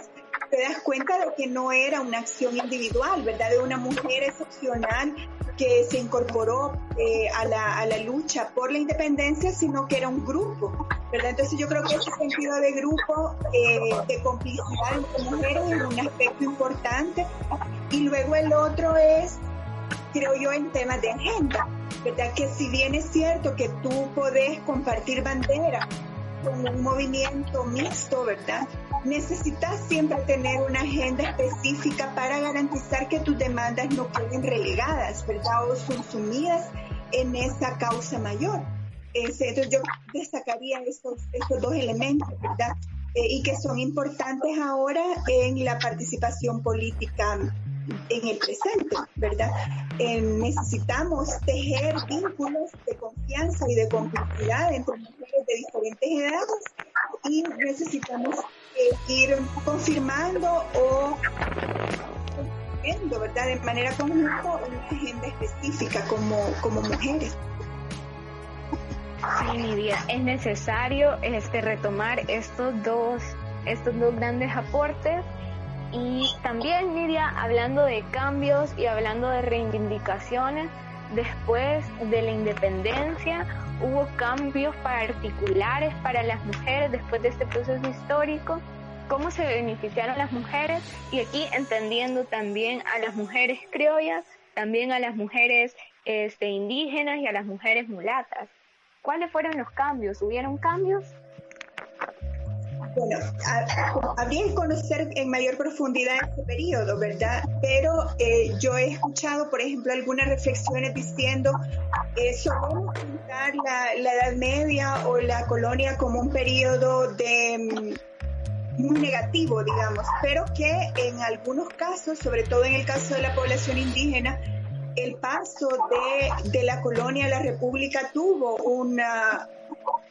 te das cuenta de que no era una acción individual, ¿verdad? De una mujer excepcional que se incorporó eh, a, la, a, la, lucha por la independencia, sino que era un grupo, ¿verdad? Entonces yo creo que ese sentido de grupo, eh, de complicidad entre mujeres es un aspecto importante. Y luego el otro es, creo yo, en temas de agenda, ¿verdad? Que si bien es cierto que tú podés compartir bandera con un movimiento mixto, ¿verdad? Necesitas siempre tener una agenda específica para garantizar que tus demandas no queden relegadas, ¿verdad? O subsumidas en esa causa mayor. Entonces yo destacaría estos, estos dos elementos, ¿verdad? Eh, y que son importantes ahora en la participación política en el presente, ¿verdad? Eh, necesitamos tejer vínculos de confianza y de complicidad entre mujeres de diferentes edades y necesitamos ir confirmando o ¿verdad? De manera conjunta una agenda específica como, como mujeres. Sí, Nidia, es necesario este, retomar estos dos, estos dos grandes aportes y también, Nidia, hablando de cambios y hablando de reivindicaciones, después de la independencia hubo cambios particulares para las mujeres después de este proceso histórico, cómo se beneficiaron las mujeres y aquí entendiendo también a las mujeres criollas, también a las mujeres este, indígenas y a las mujeres mulatas. ¿Cuáles fueron los cambios? ¿Hubieron cambios? Bueno, habría que conocer en mayor profundidad este periodo, ¿verdad? Pero eh, yo he escuchado, por ejemplo, algunas reflexiones diciendo, eh, solemos pintar la, Edad Media o la colonia como un periodo de mm, muy negativo, digamos, pero que en algunos casos, sobre todo en el caso de la población indígena, el paso de, de la colonia a la república tuvo una,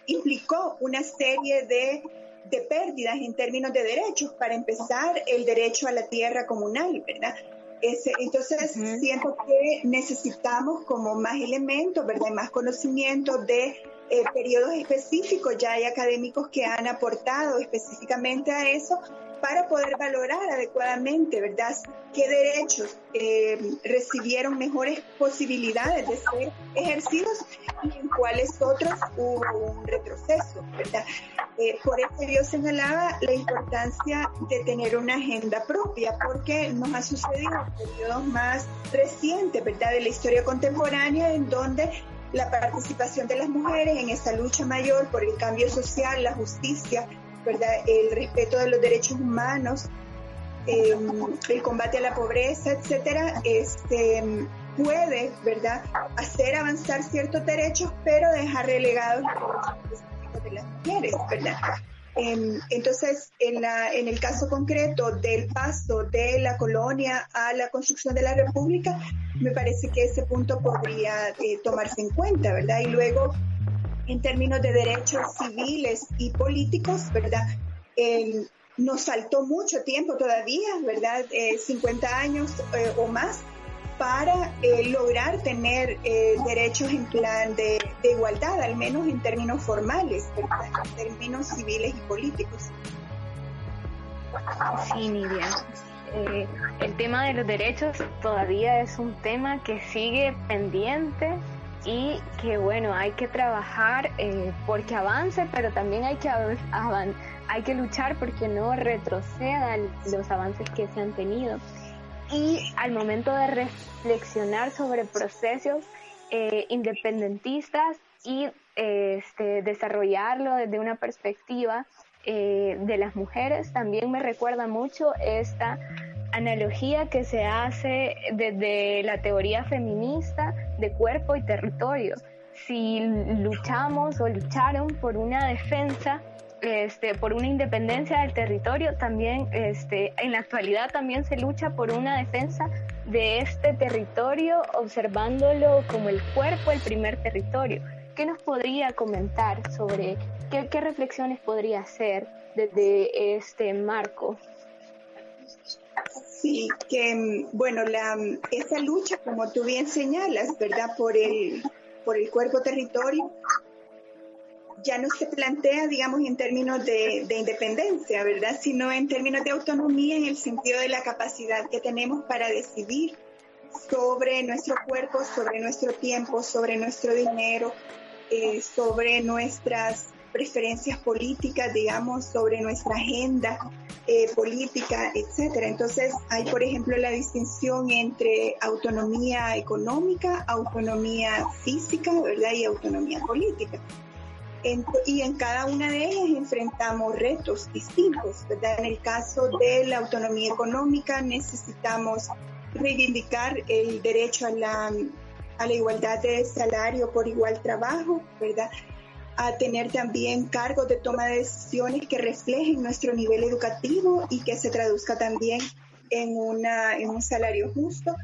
implicó una serie de de pérdidas en términos de derechos. Para empezar, el derecho a la tierra comunal, ¿verdad? entonces, siento que necesitamos como más elementos, ¿verdad? Más conocimiento de eh, periodos específicos. Ya hay académicos que han aportado específicamente a eso para poder valorar adecuadamente, ¿verdad?, qué derechos eh, recibieron mejores posibilidades de ser ejercidos y en cuáles otros hubo un retroceso, ¿verdad? Eh, por eso yo señalaba la importancia de tener una agenda propia, porque nos ha sucedido en periodos más recientes, ¿verdad?, de la historia contemporánea, en donde la participación de las mujeres en esta lucha mayor por el cambio social, la justicia, ¿verdad? El respeto de los derechos humanos, em, el combate a la pobreza, etcétera, este, puede, ¿verdad?, hacer avanzar ciertos derechos, pero dejar relegados los derechos de las mujeres, ¿verdad? Em, entonces, en, la, en el caso concreto del paso de la colonia a la construcción de la república, me parece que ese punto podría eh, tomarse en cuenta, ¿verdad? Y luego en términos de derechos civiles y políticos, ¿verdad? nos saltó mucho tiempo todavía, ¿verdad? 50 eh, años eh, o más para eh, lograr tener derechos en plan de, igualdad, al menos en términos formales, ¿verdad? En términos civiles y políticos. Sí, Nidia. el tema de los derechos todavía es un tema que sigue pendiente y que bueno, hay que trabajar eh, porque avance, pero también hay que, hay que luchar porque no retrocedan los avances que se han tenido. Y al momento de reflexionar sobre procesos eh, independentistas y este, desarrollarlo desde una perspectiva eh, de las mujeres, también me recuerda mucho esta analogía que se hace desde la teoría feminista de cuerpo y territorio. Si luchamos o lucharon por una defensa, este, por una independencia del territorio, también este, en la actualidad también se lucha por una defensa de este territorio, observándolo como el cuerpo, el primer territorio. ¿Qué nos podría comentar sobre qué, qué reflexiones podría hacer desde este marco? Sí, que bueno, la, esa lucha, como tú bien señalas, ¿verdad? Por el, por el cuerpo territorio, ya no se plantea, digamos, en términos de, de, independencia, ¿verdad? Sino en términos de autonomía en el sentido de la capacidad que tenemos para decidir sobre nuestro cuerpo, sobre nuestro tiempo, sobre nuestro dinero, eh, sobre nuestras preferencias políticas, digamos, sobre nuestra agenda eh, política, etcétera. Entonces, hay, por ejemplo, la distinción entre autonomía económica, autonomía física, ¿verdad? Y autonomía política. y en cada una de ellas enfrentamos retos distintos, ¿verdad? En el caso de la autonomía económica necesitamos reivindicar el derecho a la, a la igualdad de salario por igual trabajo, ¿verdad? A tener también cargos de toma de decisiones que reflejen nuestro nivel educativo y que se traduzca también en, una, en un salario justo.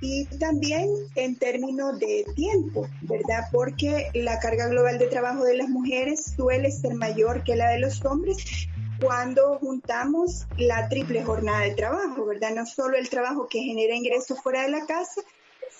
Y también en términos de tiempo, ¿verdad? Porque la carga global de trabajo de las mujeres suele ser mayor que la de los hombres cuando juntamos la triple jornada de trabajo, ¿verdad? No solo el trabajo que genera ingresos fuera de la casa,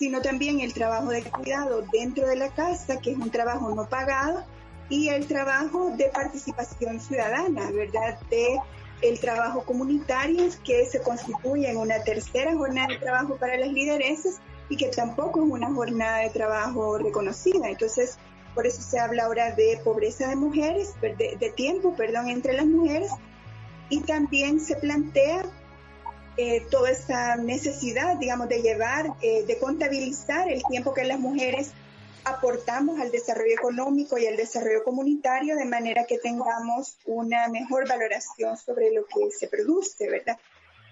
sino también el trabajo de cuidado dentro de la casa, que es un trabajo no pagado, y el trabajo de participación ciudadana, ¿verdad? De el trabajo comunitario que se constituye en una tercera jornada de trabajo para las lideresas y que tampoco es una jornada de trabajo reconocida. Entonces, por eso se habla ahora de pobreza de mujeres, de, tiempo, perdón, entre las mujeres, y también se plantea eh, toda esa necesidad, digamos, de llevar, eh, de contabilizar el tiempo que las mujeres aportamos al desarrollo económico y al desarrollo comunitario de manera que tengamos una mejor valoración sobre lo que se produce, ¿verdad?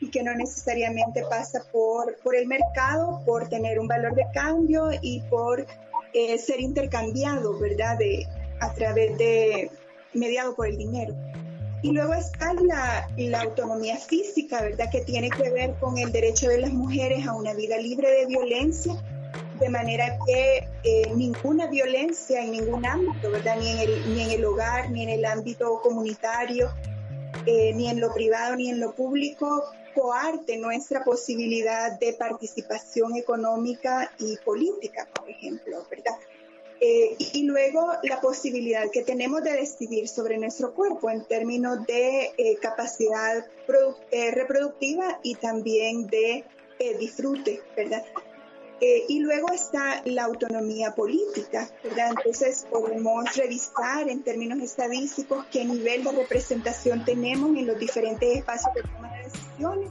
Y que no necesariamente pasa por, por el mercado, por tener un valor de cambio y por eh, ser intercambiado, ¿verdad? De, a través de, mediado por el dinero. Y luego está la, autonomía física, ¿verdad? Que tiene que ver con el derecho de las mujeres a una vida libre de violencia, de manera que eh, ninguna violencia en ningún ámbito, ¿verdad? Ni en el, ni en el hogar, ni en el ámbito comunitario, eh, ni en lo privado, ni en lo público, coarte nuestra posibilidad de participación económica y política, por ejemplo, ¿verdad? Eh, y luego la posibilidad que tenemos de decidir sobre nuestro cuerpo en términos de eh, capacidad eh, reproductiva y también de disfrute, ¿verdad? y luego está la autonomía política, ¿verdad? Entonces podemos revisar en términos estadísticos qué nivel de representación tenemos en los diferentes espacios de toma de decisiones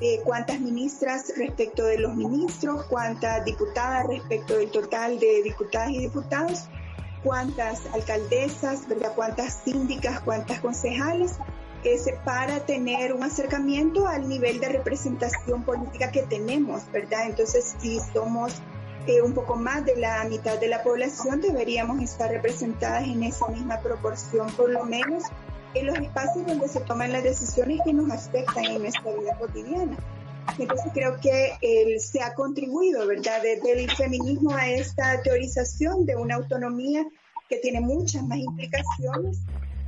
eh, cuántas ministras respecto de los ministros, cuántas diputadas respecto del total de diputadas y diputados, cuántas alcaldesas, ¿verdad? cuántas síndicas, cuántas concejales, es para tener un acercamiento al nivel de representación política que tenemos, ¿verdad? Entonces, si somos eh, un poco más de la mitad de la población, deberíamos estar representadas en esa misma proporción, por lo menos en los espacios donde se toman las decisiones que nos afectan en nuestra vida cotidiana. Entonces creo que él se ha contribuido, ¿verdad?, desde el feminismo a esta teorización de una autonomía que tiene muchas más implicaciones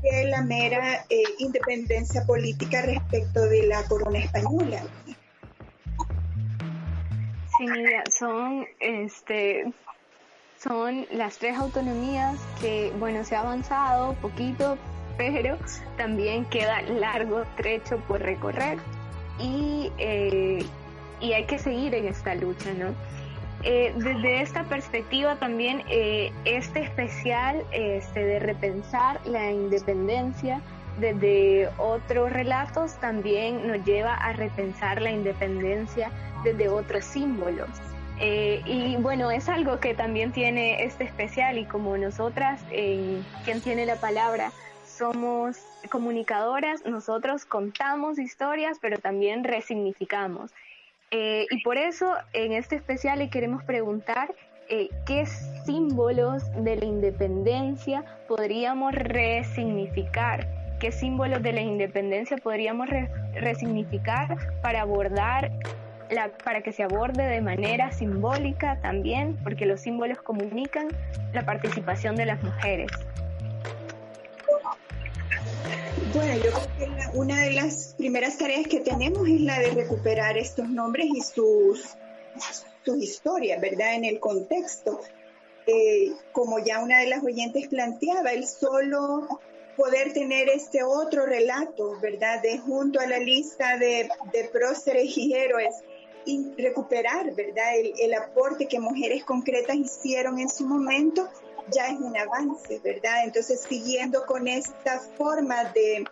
que la mera eh, independencia política respecto de la corona española. Sí, mira, son, este, son las tres autonomías que, bueno, se ha avanzado poquito, pero también queda largo trecho por recorrer y, eh, y hay que seguir en esta lucha, ¿no? Eh, desde esta perspectiva también eh, este especial este, de repensar la independencia desde otros relatos también nos lleva a repensar la independencia desde otros símbolos. y bueno, es algo que también tiene este especial y como nosotras, quien tiene la palabra, somos comunicadoras, nosotros contamos historias, pero también resignificamos. Eh, y por eso en este especial le queremos preguntar eh, qué símbolos de la independencia podríamos resignificar, qué símbolos de la independencia podríamos resignificar para abordar la, para que se aborde de manera simbólica también, porque los símbolos comunican la participación de las mujeres. Bueno, yo creo que una de las primeras tareas que tenemos es la de recuperar estos nombres y sus, sus historias, ¿verdad? En el contexto. Eh, como ya una de las oyentes planteaba, el solo poder tener este otro relato, ¿verdad? De junto a la lista de, de próceres y héroes y recuperar, ¿verdad? El, el, aporte que mujeres concretas hicieron en su momento ya es un avance, ¿verdad? Entonces, siguiendo con esta forma de,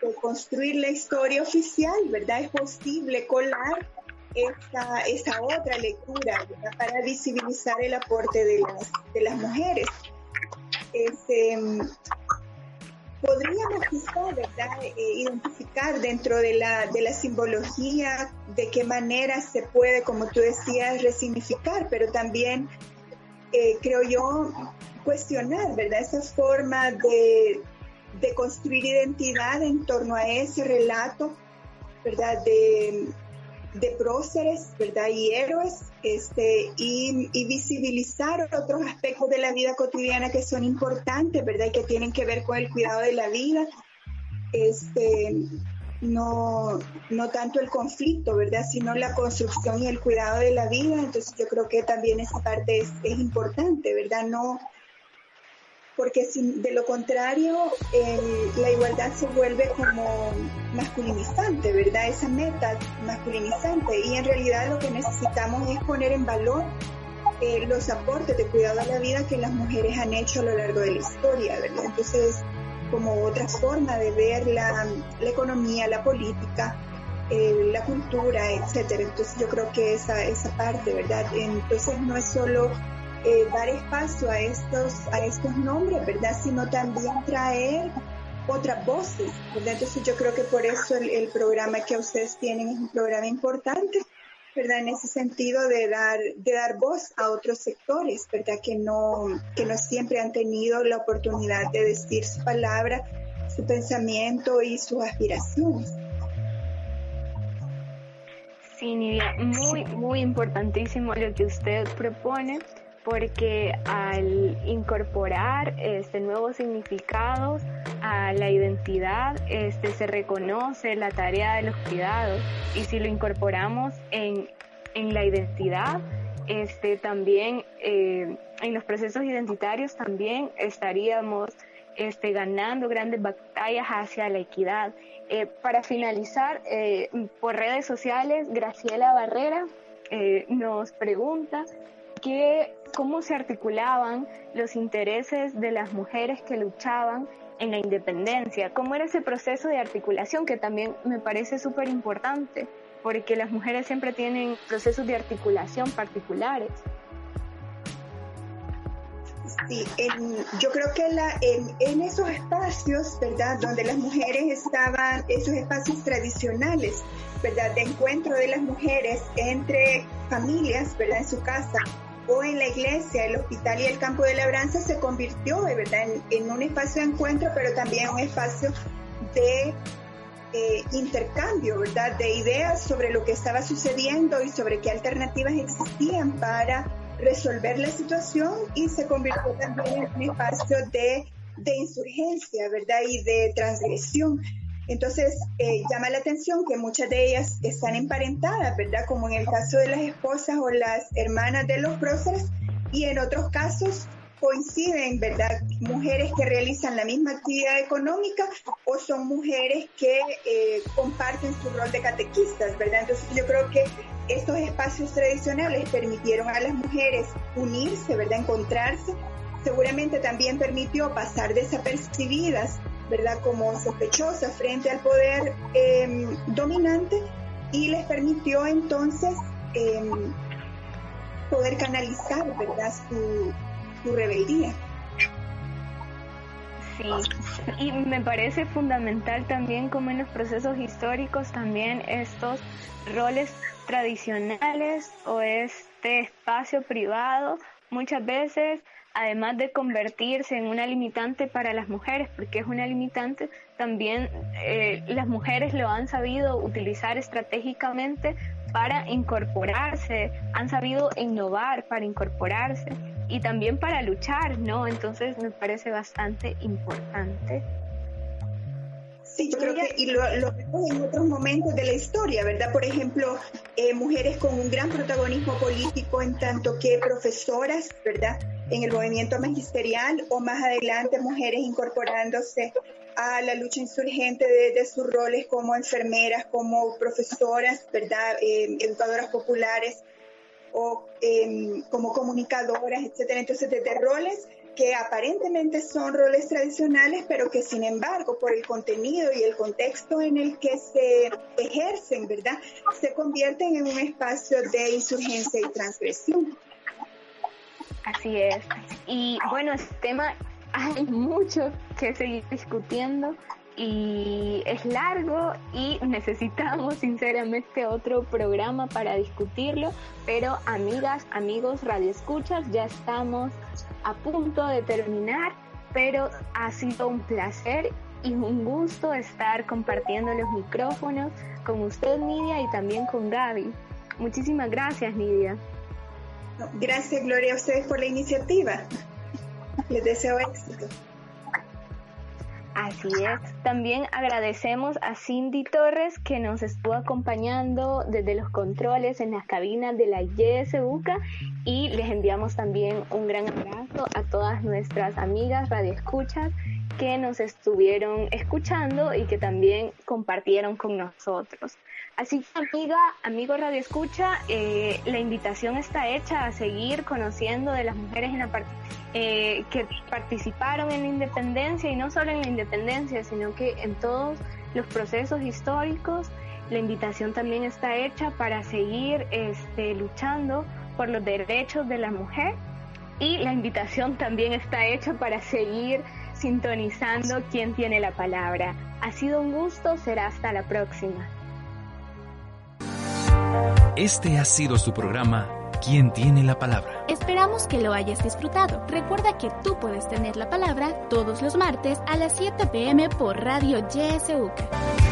de construir la historia oficial, ¿verdad? Es posible colar esta, esa otra lectura para visibilizar el aporte de las, de las mujeres. Este, podríamos quizá ¿verdad? Eh, identificar dentro de la, de la simbología de qué manera se puede, como tú decías, resignificar, pero también eh, creo yo cuestionar ¿verdad? esa forma de, de construir identidad en torno a ese relato ¿verdad? de, de próceres, ¿verdad? Y héroes, este, y, visibilizar otros aspectos de la vida cotidiana que son importantes, ¿verdad? Y que tienen que ver con el cuidado de la vida, este, no, no tanto el conflicto, ¿verdad? Sino la construcción y el cuidado de la vida. Entonces yo creo que también esa parte es, es importante, ¿verdad? No, porque de lo contrario la igualdad se vuelve como masculinizante, ¿verdad? Esa meta masculinizante y en realidad lo que necesitamos es poner en valor eh, los aportes de cuidado a la vida que las mujeres han hecho a lo largo de la historia, ¿verdad? Entonces, como otra forma de ver la, economía, la política, eh, la cultura, etcétera. Entonces yo creo que esa, esa parte, ¿verdad? Entonces no es solo eh, dar espacio a estos, a estos nombres, ¿verdad? Sino también traer otras voces, ¿verdad? Entonces yo creo que por eso el, programa que ustedes tienen es un programa importante, ¿verdad? En ese sentido de dar, de dar voz a otros sectores, ¿verdad? Que no, que no siempre han tenido la oportunidad de decir su palabra, su pensamiento y sus aspiraciones. Sí, Nidia, muy, muy importantísimo lo que usted propone porque al incorporar este nuevos significados a la identidad este se reconoce la tarea de los cuidados y si lo incorporamos en, en la identidad este también eh, en los procesos identitarios también estaríamos este, ganando grandes batallas hacia la equidad. Eh, para finalizar, eh, por redes sociales, Graciela Barrera nos pregunta que cómo se articulaban los intereses de las mujeres que luchaban en la independencia, cómo era ese proceso de articulación que también me parece súper importante, porque las mujeres siempre tienen procesos de articulación particulares. Sí, yo creo que la, en, en, esos espacios, ¿verdad? Donde las mujeres estaban, esos espacios tradicionales, ¿verdad? De encuentro de las mujeres entre familias, ¿verdad? En su casa, o en la iglesia, el hospital y el campo de labranza se convirtió ¿verdad? En, un espacio de encuentro, pero también un espacio de eh, intercambio, ¿verdad? De ideas sobre lo que estaba sucediendo y sobre qué alternativas existían para resolver la situación y se convirtió también en un espacio de, de insurgencia, ¿verdad? Y de transgresión. Entonces, eh, llama la atención que muchas de ellas están emparentadas, ¿verdad? Como en el caso de las esposas o las hermanas de los próceres, y en otros casos coinciden, ¿verdad? Mujeres que realizan la misma actividad económica o son mujeres que eh, comparten su rol de catequistas, ¿verdad? Entonces yo creo que estos espacios tradicionales permitieron a las mujeres unirse, ¿verdad? Encontrarse. Seguramente también permitió pasar desapercibidas ¿verdad? Como sospechosa frente al poder em, dominante y les permitió entonces em, poder canalizar, ¿verdad? Su, su rebeldía. Sí, y me parece fundamental también como en los procesos históricos también estos roles tradicionales o este espacio privado muchas veces además de convertirse en una limitante para las mujeres, porque es una limitante, también eh, las mujeres lo han sabido utilizar estratégicamente para incorporarse, han sabido innovar para incorporarse y también para luchar, ¿no? Entonces me parece bastante importante. Sí, yo creo que y lo, vemos en otros momentos de la historia, ¿verdad? Por ejemplo, eh, mujeres con un gran protagonismo político en tanto que profesoras, ¿verdad? En el movimiento magisterial o más adelante mujeres incorporándose a la lucha insurgente de, sus roles como enfermeras, como profesoras, ¿verdad? Eh, educadoras populares o em, como comunicadoras, etcétera. Entonces, desde roles que aparentemente son roles tradicionales, pero que sin embargo, por el contenido y el contexto en el que se ejercen, ¿verdad? Se convierten en un espacio de insurgencia y transgresión. Así es. Y bueno, este tema hay mucho que seguir discutiendo y es largo y necesitamos sinceramente otro programa para discutirlo, pero amigas, amigos, radioescuchas, ya estamos a punto de terminar, pero ha sido un placer y un gusto estar compartiendo los micrófonos con usted, Nidia, y también con Gaby. Muchísimas gracias, Nidia. Gracias, Gloria, a ustedes por la iniciativa. Les deseo éxito. Así es. También agradecemos a Cindy Torres que nos estuvo acompañando desde los controles en las cabinas de la YSUCA y les enviamos también un gran abrazo a todas nuestras amigas radioescuchas que nos estuvieron escuchando y que también compartieron con nosotros. Así que amiga, amigo Radio Escucha, eh, la invitación está hecha a seguir conociendo de las mujeres en la eh, que participaron en la independencia y no solo en la independencia, sino que en todos los procesos históricos. La invitación también está hecha para seguir este, luchando por los derechos de la mujer y la invitación también está hecha para seguir sintonizando quién tiene la palabra. Ha sido un gusto, será hasta la próxima. Este ha sido su programa ¿Quién tiene la palabra? Esperamos que lo hayas disfrutado. Recuerda que tú puedes tener la palabra todos los martes a las 7 pm por Radio YSUK.